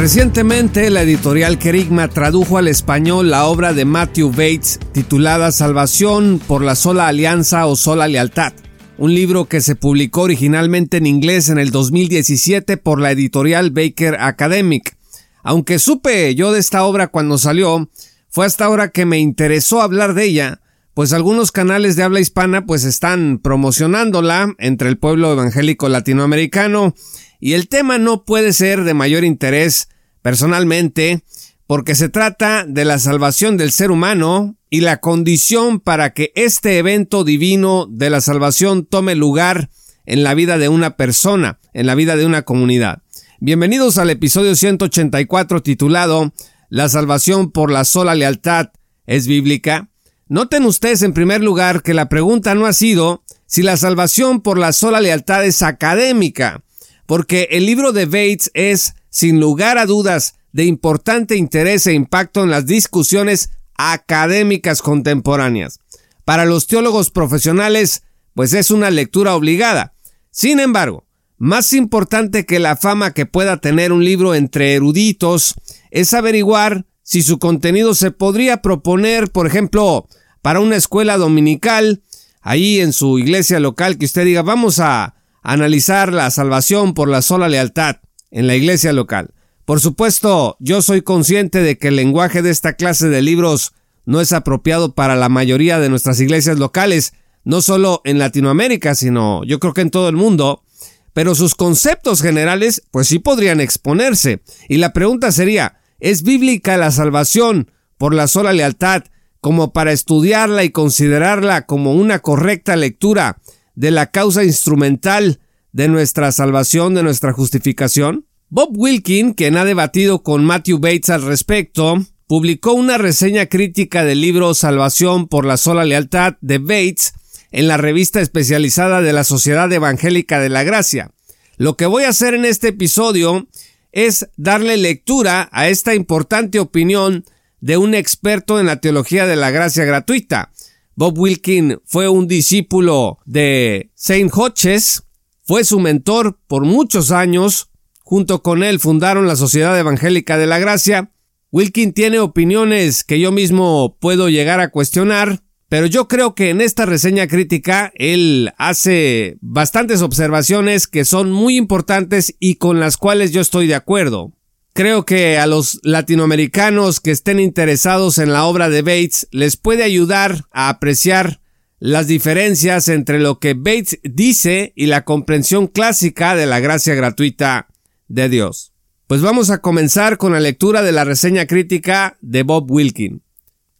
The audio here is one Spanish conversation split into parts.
Recientemente la editorial Kerigma tradujo al español la obra de Matthew Bates titulada Salvación por la sola alianza o sola lealtad, un libro que se publicó originalmente en inglés en el 2017 por la editorial Baker Academic. Aunque supe yo de esta obra cuando salió, fue hasta ahora que me interesó hablar de ella, pues algunos canales de habla hispana pues están promocionándola entre el pueblo evangélico latinoamericano y el tema no puede ser de mayor interés personalmente porque se trata de la salvación del ser humano y la condición para que este evento divino de la salvación tome lugar en la vida de una persona, en la vida de una comunidad. Bienvenidos al episodio 184 titulado La salvación por la sola lealtad es bíblica. Noten ustedes en primer lugar que la pregunta no ha sido si la salvación por la sola lealtad es académica, porque el libro de Bates es, sin lugar a dudas, de importante interés e impacto en las discusiones académicas contemporáneas. Para los teólogos profesionales, pues es una lectura obligada. Sin embargo, más importante que la fama que pueda tener un libro entre eruditos es averiguar si su contenido se podría proponer, por ejemplo, para una escuela dominical, ahí en su iglesia local, que usted diga, vamos a analizar la salvación por la sola lealtad en la iglesia local. Por supuesto, yo soy consciente de que el lenguaje de esta clase de libros no es apropiado para la mayoría de nuestras iglesias locales, no solo en Latinoamérica, sino yo creo que en todo el mundo, pero sus conceptos generales pues sí podrían exponerse. Y la pregunta sería, ¿es bíblica la salvación por la sola lealtad como para estudiarla y considerarla como una correcta lectura de la causa instrumental de nuestra salvación, de nuestra justificación? Bob Wilkin, quien ha debatido con Matthew Bates al respecto, publicó una reseña crítica del libro Salvación por la sola lealtad de Bates en la revista especializada de la Sociedad Evangélica de la Gracia. Lo que voy a hacer en este episodio es darle lectura a esta importante opinión de un experto en la teología de la gracia gratuita, Bob Wilkin fue un discípulo de Saint Hodges, fue su mentor por muchos años. Junto con él fundaron la Sociedad Evangélica de la Gracia. Wilkin tiene opiniones que yo mismo puedo llegar a cuestionar, pero yo creo que en esta reseña crítica él hace bastantes observaciones que son muy importantes y con las cuales yo estoy de acuerdo. Creo que a los latinoamericanos que estén interesados en la obra de Bates les puede ayudar a apreciar las diferencias entre lo que Bates dice y la comprensión clásica de la gracia gratuita de Dios. Pues vamos a comenzar con la lectura de la reseña crítica de Bob Wilkin.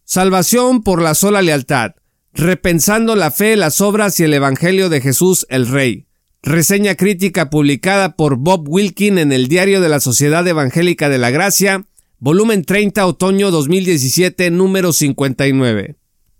Salvación por la sola lealtad, repensando la fe, las obras y el Evangelio de Jesús el Rey. Reseña crítica publicada por Bob Wilkin en el Diario de la Sociedad Evangélica de la Gracia, volumen 30, otoño 2017, número 59.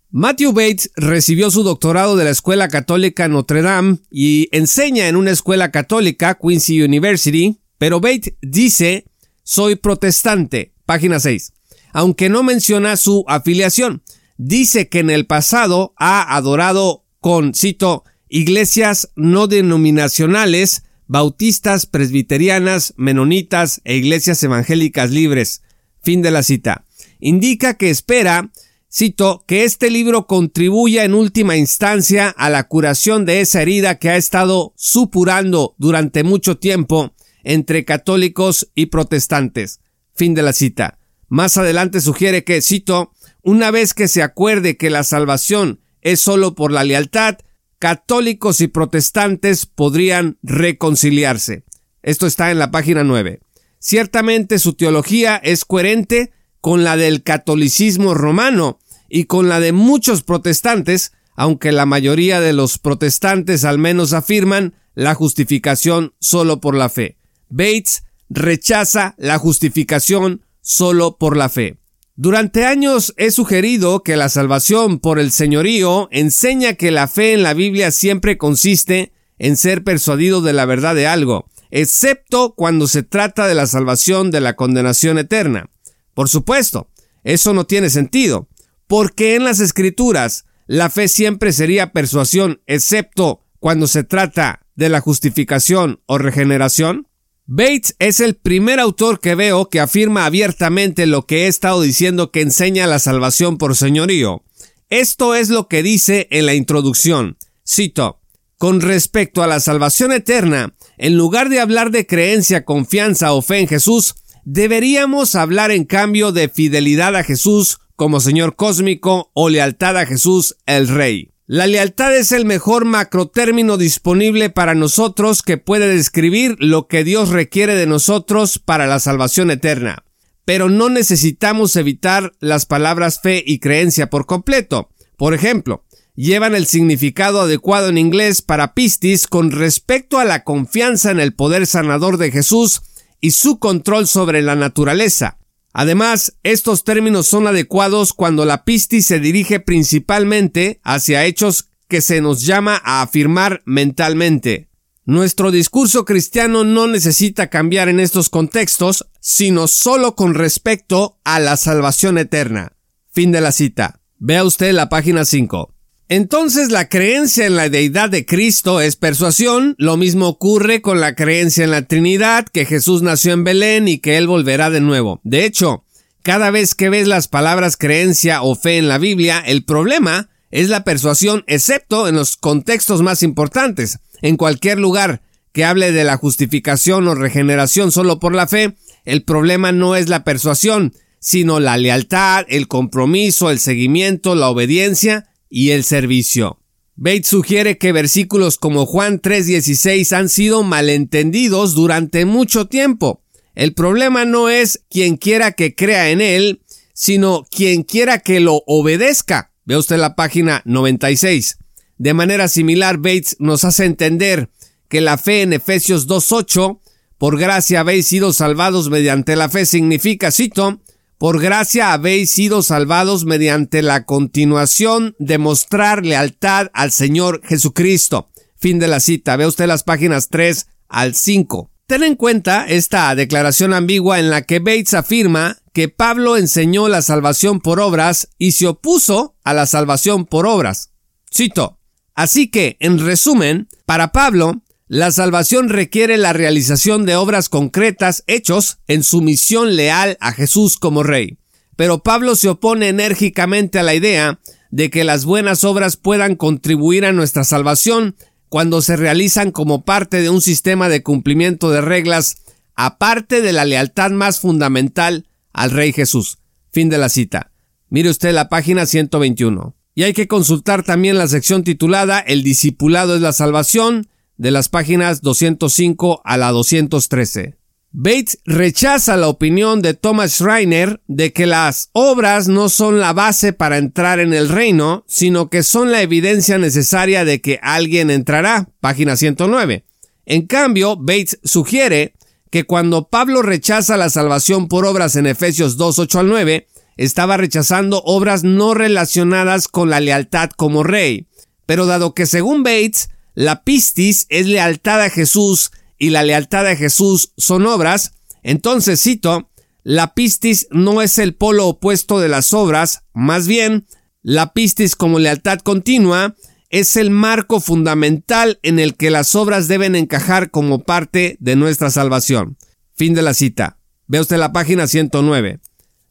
Matthew Bates recibió su doctorado de la Escuela Católica Notre Dame y enseña en una escuela católica, Quincy University, pero Bates dice, soy protestante, página 6, aunque no menciona su afiliación. Dice que en el pasado ha adorado con, cito, iglesias no denominacionales, bautistas, presbiterianas, menonitas e iglesias evangélicas libres. Fin de la cita. Indica que espera, cito, que este libro contribuya en última instancia a la curación de esa herida que ha estado supurando durante mucho tiempo entre católicos y protestantes. Fin de la cita. Más adelante sugiere que, cito, una vez que se acuerde que la salvación es sólo por la lealtad, católicos y protestantes podrían reconciliarse. Esto está en la página 9. Ciertamente su teología es coherente con la del catolicismo romano y con la de muchos protestantes, aunque la mayoría de los protestantes al menos afirman la justificación solo por la fe. Bates rechaza la justificación solo por la fe. Durante años he sugerido que la salvación por el señorío enseña que la fe en la Biblia siempre consiste en ser persuadido de la verdad de algo, excepto cuando se trata de la salvación de la condenación eterna. Por supuesto, eso no tiene sentido, porque en las escrituras la fe siempre sería persuasión, excepto cuando se trata de la justificación o regeneración. Bates es el primer autor que veo que afirma abiertamente lo que he estado diciendo que enseña la salvación por señorío. Esto es lo que dice en la introducción. Cito, con respecto a la salvación eterna, en lugar de hablar de creencia, confianza o fe en Jesús, deberíamos hablar en cambio de fidelidad a Jesús como Señor cósmico o lealtad a Jesús el Rey. La lealtad es el mejor macrotérmino disponible para nosotros que puede describir lo que Dios requiere de nosotros para la salvación eterna. Pero no necesitamos evitar las palabras fe y creencia por completo. Por ejemplo, llevan el significado adecuado en inglés para pistis con respecto a la confianza en el poder sanador de Jesús y su control sobre la naturaleza. Además, estos términos son adecuados cuando la pistis se dirige principalmente hacia hechos que se nos llama a afirmar mentalmente. Nuestro discurso cristiano no necesita cambiar en estos contextos, sino solo con respecto a la salvación eterna. Fin de la cita. Vea usted la página 5. Entonces la creencia en la deidad de Cristo es persuasión, lo mismo ocurre con la creencia en la Trinidad, que Jesús nació en Belén y que Él volverá de nuevo. De hecho, cada vez que ves las palabras creencia o fe en la Biblia, el problema es la persuasión, excepto en los contextos más importantes. En cualquier lugar que hable de la justificación o regeneración solo por la fe, el problema no es la persuasión, sino la lealtad, el compromiso, el seguimiento, la obediencia, y el servicio. Bates sugiere que versículos como Juan 3:16 han sido malentendidos durante mucho tiempo. El problema no es quien quiera que crea en él, sino quien quiera que lo obedezca. Ve usted la página 96. De manera similar, Bates nos hace entender que la fe en Efesios 2.8, por gracia habéis sido salvados mediante la fe, significa, cito, por gracia habéis sido salvados mediante la continuación de mostrar lealtad al Señor Jesucristo. Fin de la cita. Ve usted las páginas 3 al 5. Ten en cuenta esta declaración ambigua en la que Bates afirma que Pablo enseñó la salvación por obras y se opuso a la salvación por obras. Cito. Así que, en resumen, para Pablo, la salvación requiere la realización de obras concretas hechos en sumisión leal a Jesús como Rey. Pero Pablo se opone enérgicamente a la idea de que las buenas obras puedan contribuir a nuestra salvación cuando se realizan como parte de un sistema de cumplimiento de reglas aparte de la lealtad más fundamental al Rey Jesús. Fin de la cita. Mire usted la página 121. Y hay que consultar también la sección titulada El discipulado es la salvación, de las páginas 205 a la 213. Bates rechaza la opinión de Thomas Schreiner de que las obras no son la base para entrar en el reino, sino que son la evidencia necesaria de que alguien entrará, página 109. En cambio, Bates sugiere que cuando Pablo rechaza la salvación por obras en Efesios 2, 8 al 9, estaba rechazando obras no relacionadas con la lealtad como rey. Pero dado que según Bates, la pistis es lealtad a Jesús y la lealtad a Jesús son obras, entonces cito, la pistis no es el polo opuesto de las obras, más bien, la pistis como lealtad continua es el marco fundamental en el que las obras deben encajar como parte de nuestra salvación. Fin de la cita. Ve usted la página 109.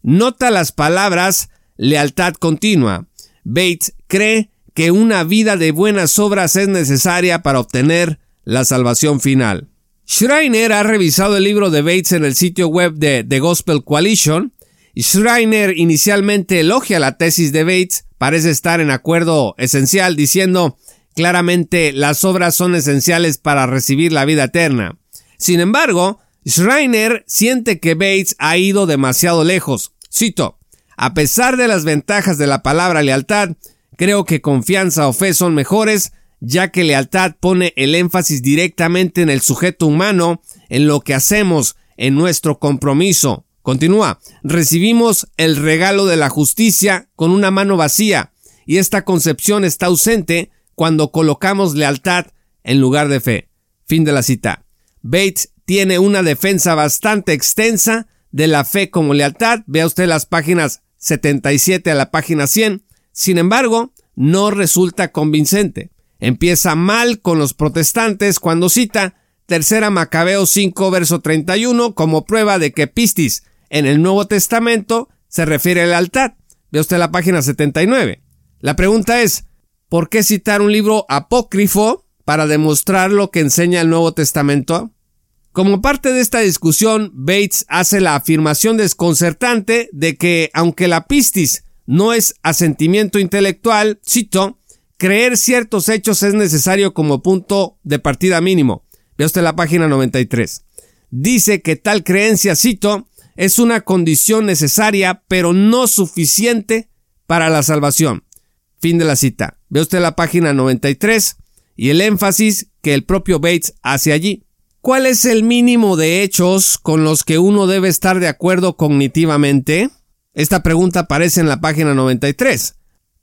Nota las palabras lealtad continua. Bates cree que una vida de buenas obras es necesaria para obtener la salvación final. Schreiner ha revisado el libro de Bates en el sitio web de The Gospel Coalition. Schreiner inicialmente elogia la tesis de Bates, parece estar en acuerdo esencial, diciendo claramente las obras son esenciales para recibir la vida eterna. Sin embargo, Schreiner siente que Bates ha ido demasiado lejos. Cito, a pesar de las ventajas de la palabra lealtad, Creo que confianza o fe son mejores, ya que lealtad pone el énfasis directamente en el sujeto humano, en lo que hacemos, en nuestro compromiso. Continúa, recibimos el regalo de la justicia con una mano vacía, y esta concepción está ausente cuando colocamos lealtad en lugar de fe. Fin de la cita. Bates tiene una defensa bastante extensa de la fe como lealtad. Vea usted las páginas 77 a la página 100. Sin embargo, no resulta convincente. Empieza mal con los protestantes cuando cita Tercera Macabeo 5 verso 31 como prueba de que pistis en el Nuevo Testamento se refiere a lealtad. Ve usted la página 79. La pregunta es, ¿por qué citar un libro apócrifo para demostrar lo que enseña el Nuevo Testamento? Como parte de esta discusión, Bates hace la afirmación desconcertante de que, aunque la pistis no es asentimiento intelectual, cito, creer ciertos hechos es necesario como punto de partida mínimo. Ve usted la página 93. Dice que tal creencia, cito, es una condición necesaria, pero no suficiente para la salvación. Fin de la cita. Ve usted la página 93 y el énfasis que el propio Bates hace allí. ¿Cuál es el mínimo de hechos con los que uno debe estar de acuerdo cognitivamente? Esta pregunta aparece en la página 93.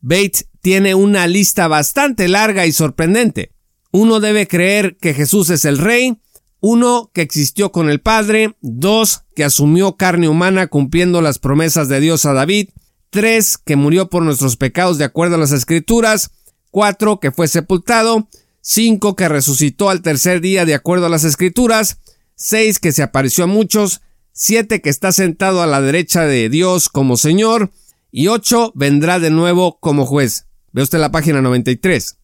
Bates tiene una lista bastante larga y sorprendente. Uno debe creer que Jesús es el rey, uno que existió con el Padre, dos que asumió carne humana cumpliendo las promesas de Dios a David, tres que murió por nuestros pecados de acuerdo a las escrituras, cuatro que fue sepultado, 5 que resucitó al tercer día de acuerdo a las escrituras, 6 que se apareció a muchos, 7 que está sentado a la derecha de Dios como Señor, y 8 vendrá de nuevo como juez. Ve usted la página 93.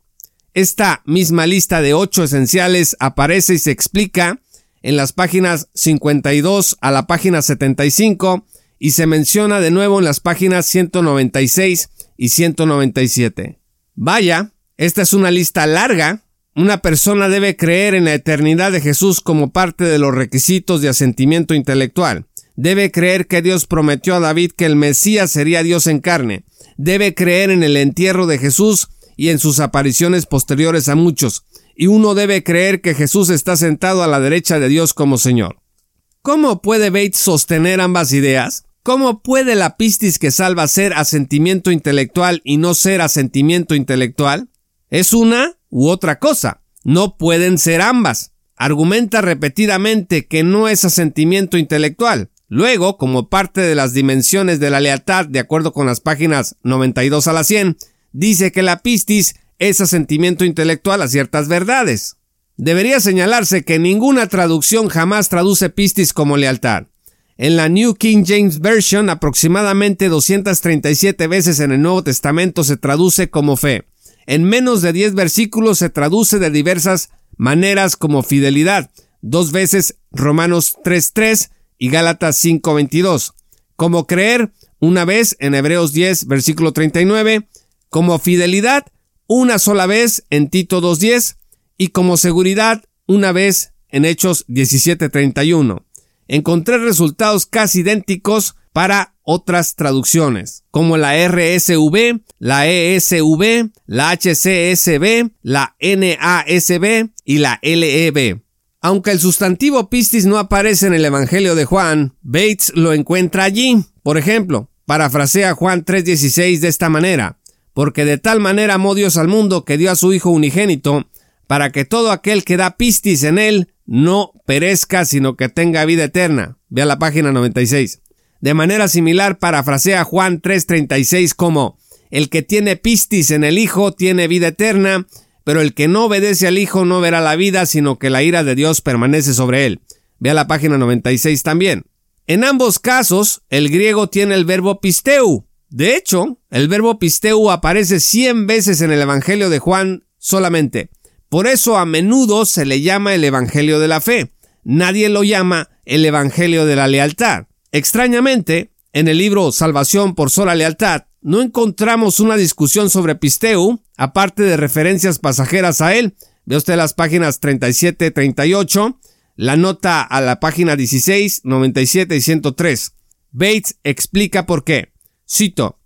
Esta misma lista de 8 esenciales aparece y se explica en las páginas 52 a la página 75 y se menciona de nuevo en las páginas 196 y 197. Vaya, esta es una lista larga una persona debe creer en la eternidad de Jesús como parte de los requisitos de asentimiento intelectual. Debe creer que Dios prometió a David que el Mesías sería Dios en carne. Debe creer en el entierro de Jesús y en sus apariciones posteriores a muchos. Y uno debe creer que Jesús está sentado a la derecha de Dios como Señor. ¿Cómo puede Bates sostener ambas ideas? ¿Cómo puede la pistis que salva ser asentimiento intelectual y no ser asentimiento intelectual? ¿Es una u otra cosa. No pueden ser ambas. Argumenta repetidamente que no es asentimiento intelectual. Luego, como parte de las dimensiones de la lealtad, de acuerdo con las páginas 92 a la 100, dice que la pistis es asentimiento intelectual a ciertas verdades. Debería señalarse que ninguna traducción jamás traduce pistis como lealtad. En la New King James Version, aproximadamente 237 veces en el Nuevo Testamento se traduce como fe en menos de 10 versículos se traduce de diversas maneras como fidelidad, dos veces Romanos 3.3 y Gálatas 5.22, como creer una vez en Hebreos 10 versículo 39, como fidelidad una sola vez en Tito 2.10 y como seguridad una vez en Hechos 17.31. Encontré resultados casi idénticos para otras traducciones, como la RSV, la ESV, la HCSB, la NASB y la LEB. Aunque el sustantivo pistis no aparece en el Evangelio de Juan, Bates lo encuentra allí. Por ejemplo, parafrasea Juan 3:16 de esta manera, porque de tal manera amó Dios al mundo que dio a su Hijo unigénito, para que todo aquel que da pistis en él no perezca, sino que tenga vida eterna. Vea la página 96. De manera similar parafrasea Juan 3:36 como, el que tiene pistis en el Hijo tiene vida eterna, pero el que no obedece al Hijo no verá la vida, sino que la ira de Dios permanece sobre él. Vea la página 96 también. En ambos casos, el griego tiene el verbo pisteu. De hecho, el verbo pisteu aparece 100 veces en el Evangelio de Juan solamente. Por eso a menudo se le llama el Evangelio de la fe. Nadie lo llama el Evangelio de la lealtad. Extrañamente, en el libro Salvación por sola lealtad, no encontramos una discusión sobre Pisteu, aparte de referencias pasajeras a él. Ve usted las páginas 37, 38, la nota a la página 16, 97 y 103. Bates explica por qué. Cito.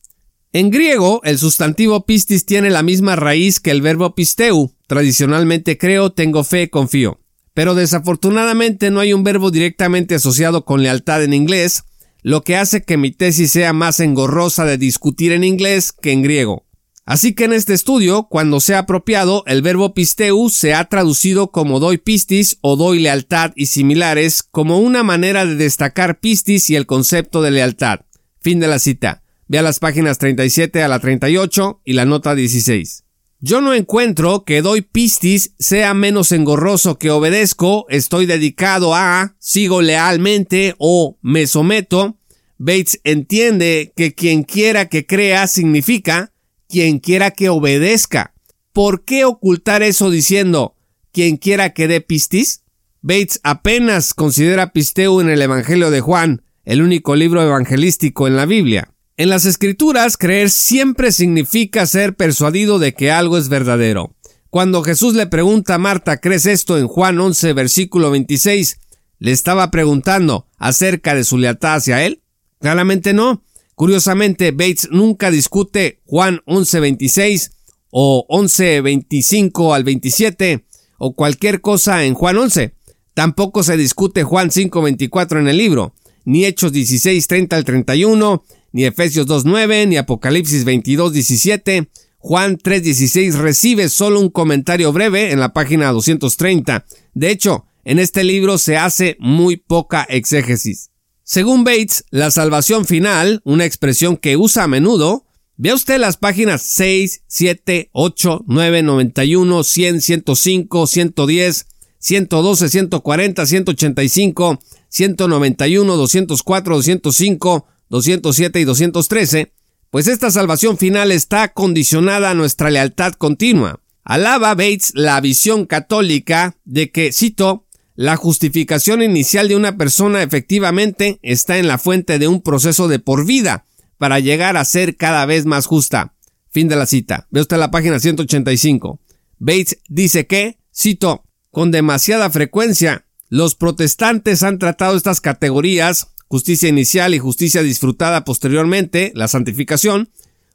En griego, el sustantivo pistis tiene la misma raíz que el verbo pisteu. Tradicionalmente creo, tengo fe, confío. Pero desafortunadamente no hay un verbo directamente asociado con lealtad en inglés, lo que hace que mi tesis sea más engorrosa de discutir en inglés que en griego. Así que en este estudio, cuando sea apropiado, el verbo pisteu se ha traducido como doy pistis o doy lealtad y similares como una manera de destacar pistis y el concepto de lealtad. Fin de la cita. Vea las páginas 37 a la 38 y la nota 16. Yo no encuentro que doy pistis sea menos engorroso que obedezco, estoy dedicado a, sigo lealmente o me someto. Bates entiende que quien quiera que crea significa quien quiera que obedezca. ¿Por qué ocultar eso diciendo quien quiera que dé pistis? Bates apenas considera pisteu en el Evangelio de Juan, el único libro evangelístico en la Biblia. En las escrituras, creer siempre significa ser persuadido de que algo es verdadero. Cuando Jesús le pregunta a Marta, ¿crees esto en Juan 11, versículo 26? ¿Le estaba preguntando acerca de su lealtad hacia él? Claramente no. Curiosamente, Bates nunca discute Juan 11:26 o 11:25 al 27 o cualquier cosa en Juan 11. Tampoco se discute Juan 5:24 en el libro, ni Hechos 16:30 al 31, ni Efesios 2:9, ni Apocalipsis 22:17. Juan 3:16 recibe solo un comentario breve en la página 230. De hecho, en este libro se hace muy poca exégesis. Según Bates, la salvación final, una expresión que usa a menudo, vea usted las páginas 6, 7, 8, 9, 91, 100, 105, 110, 112, 140, 185, 191, 204, 205, 207 y 213, pues esta salvación final está condicionada a nuestra lealtad continua. Alaba Bates la visión católica de que, cito, la justificación inicial de una persona efectivamente está en la fuente de un proceso de por vida para llegar a ser cada vez más justa. Fin de la cita. Ve usted la página 185. Bates dice que, cito, con demasiada frecuencia, los protestantes han tratado estas categorías, justicia inicial y justicia disfrutada posteriormente, la santificación,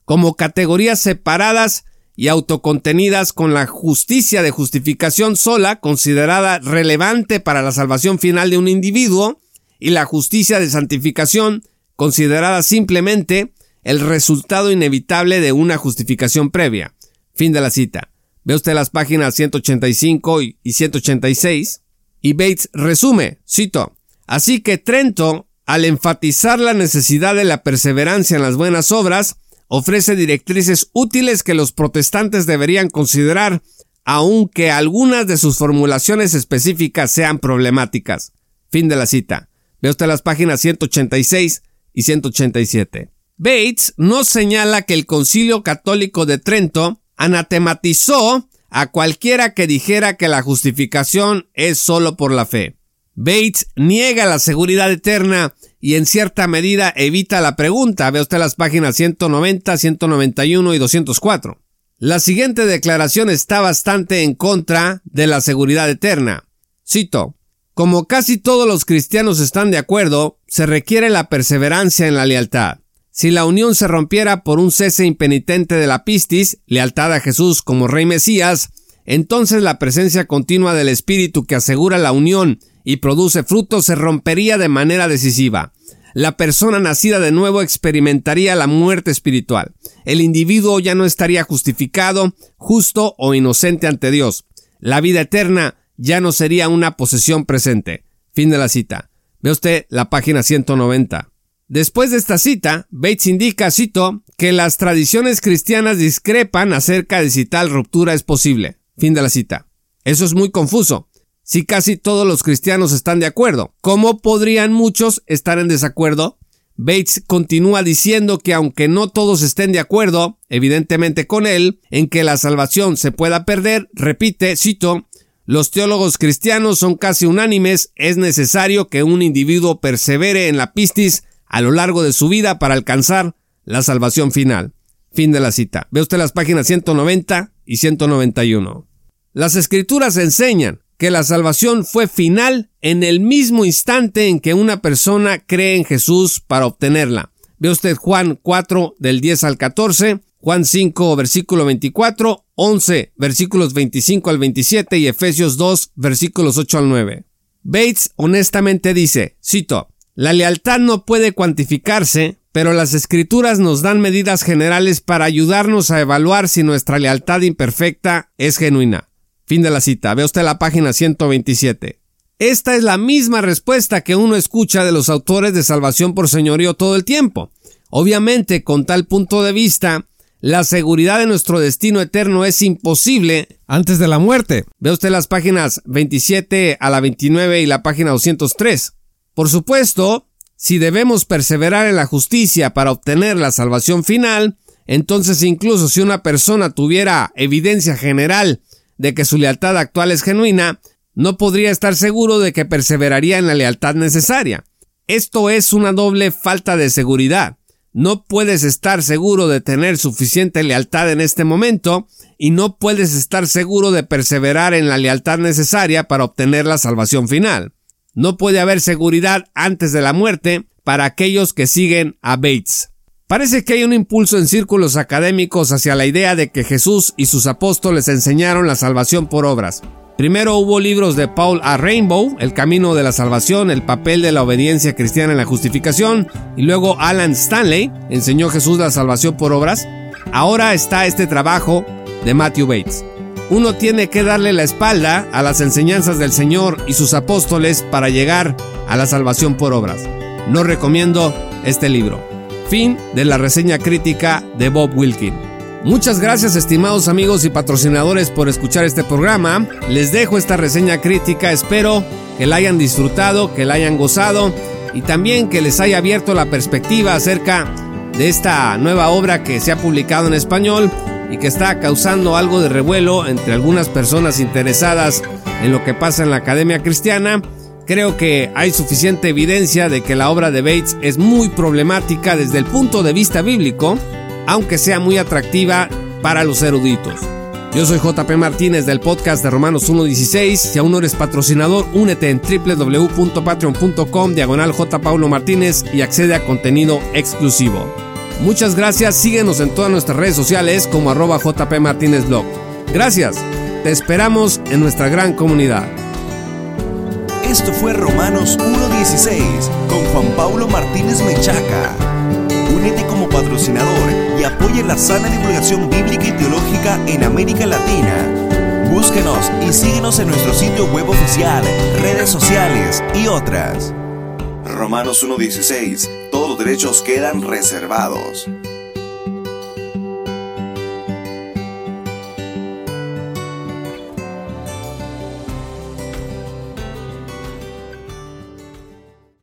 como categorías separadas y autocontenidas con la justicia de justificación sola, considerada relevante para la salvación final de un individuo, y la justicia de santificación, considerada simplemente el resultado inevitable de una justificación previa. Fin de la cita. Ve usted las páginas 185 y 186. Y Bates resume, cito, Así que Trento, al enfatizar la necesidad de la perseverancia en las buenas obras, ofrece directrices útiles que los protestantes deberían considerar, aunque algunas de sus formulaciones específicas sean problemáticas. Fin de la cita. Ve usted las páginas 186 y 187. Bates no señala que el Concilio Católico de Trento anatematizó a cualquiera que dijera que la justificación es solo por la fe. Bates niega la seguridad eterna y en cierta medida evita la pregunta. Ve usted las páginas 190, 191 y 204. La siguiente declaración está bastante en contra de la seguridad eterna. Cito, como casi todos los cristianos están de acuerdo, se requiere la perseverancia en la lealtad. Si la unión se rompiera por un cese impenitente de la pistis, lealtad a Jesús como Rey Mesías, entonces la presencia continua del Espíritu que asegura la unión y produce frutos se rompería de manera decisiva. La persona nacida de nuevo experimentaría la muerte espiritual. El individuo ya no estaría justificado, justo o inocente ante Dios. La vida eterna ya no sería una posesión presente. Fin de la cita. Ve usted la página 190. Después de esta cita, Bates indica, cito, que las tradiciones cristianas discrepan acerca de si tal ruptura es posible. Fin de la cita. Eso es muy confuso si casi todos los cristianos están de acuerdo? ¿Cómo podrían muchos estar en desacuerdo? Bates continúa diciendo que aunque no todos estén de acuerdo, evidentemente con él, en que la salvación se pueda perder, repite, cito, los teólogos cristianos son casi unánimes, es necesario que un individuo persevere en la pistis a lo largo de su vida para alcanzar la salvación final. Fin de la cita. Ve usted las páginas 190 y 191. Las escrituras enseñan que la salvación fue final en el mismo instante en que una persona cree en Jesús para obtenerla. Ve usted Juan 4 del 10 al 14, Juan 5, versículo 24, 11, versículos 25 al 27 y Efesios 2, versículos 8 al 9. Bates honestamente dice, cito, la lealtad no puede cuantificarse, pero las escrituras nos dan medidas generales para ayudarnos a evaluar si nuestra lealtad imperfecta es genuina. Fin de la cita. Ve usted la página 127. Esta es la misma respuesta que uno escucha de los autores de Salvación por Señorío todo el tiempo. Obviamente, con tal punto de vista, la seguridad de nuestro destino eterno es imposible antes de la muerte. Ve usted las páginas 27 a la 29 y la página 203. Por supuesto, si debemos perseverar en la justicia para obtener la salvación final, entonces incluso si una persona tuviera evidencia general de que su lealtad actual es genuina, no podría estar seguro de que perseveraría en la lealtad necesaria. Esto es una doble falta de seguridad. No puedes estar seguro de tener suficiente lealtad en este momento y no puedes estar seguro de perseverar en la lealtad necesaria para obtener la salvación final. No puede haber seguridad antes de la muerte para aquellos que siguen a Bates. Parece que hay un impulso en círculos académicos hacia la idea de que Jesús y sus apóstoles enseñaron la salvación por obras. Primero hubo libros de Paul A. Rainbow, El camino de la salvación, el papel de la obediencia cristiana en la justificación, y luego Alan Stanley enseñó Jesús la salvación por obras. Ahora está este trabajo de Matthew Bates uno tiene que darle la espalda a las enseñanzas del Señor y sus apóstoles para llegar a la salvación por obras. No recomiendo este libro. Fin de la reseña crítica de Bob Wilkin. Muchas gracias estimados amigos y patrocinadores por escuchar este programa. Les dejo esta reseña crítica, espero que la hayan disfrutado, que la hayan gozado y también que les haya abierto la perspectiva acerca de esta nueva obra que se ha publicado en español y que está causando algo de revuelo entre algunas personas interesadas en lo que pasa en la academia cristiana, creo que hay suficiente evidencia de que la obra de Bates es muy problemática desde el punto de vista bíblico, aunque sea muy atractiva para los eruditos. Yo soy JP Martínez del podcast de Romanos 1.16. Si aún no eres patrocinador, únete en www.patreon.com diagonal Martínez y accede a contenido exclusivo. Muchas gracias, síguenos en todas nuestras redes sociales como arroba JP. Gracias, te esperamos en nuestra gran comunidad. Esto fue Romanos 1.16 con Juan Pablo Martínez Mechaca. Únete como patrocinador y apoya la sana divulgación bíblica y teológica en América Latina. Búsquenos y síguenos en nuestro sitio web oficial, redes sociales y otras. Romanos 1.16 todos los derechos quedan reservados.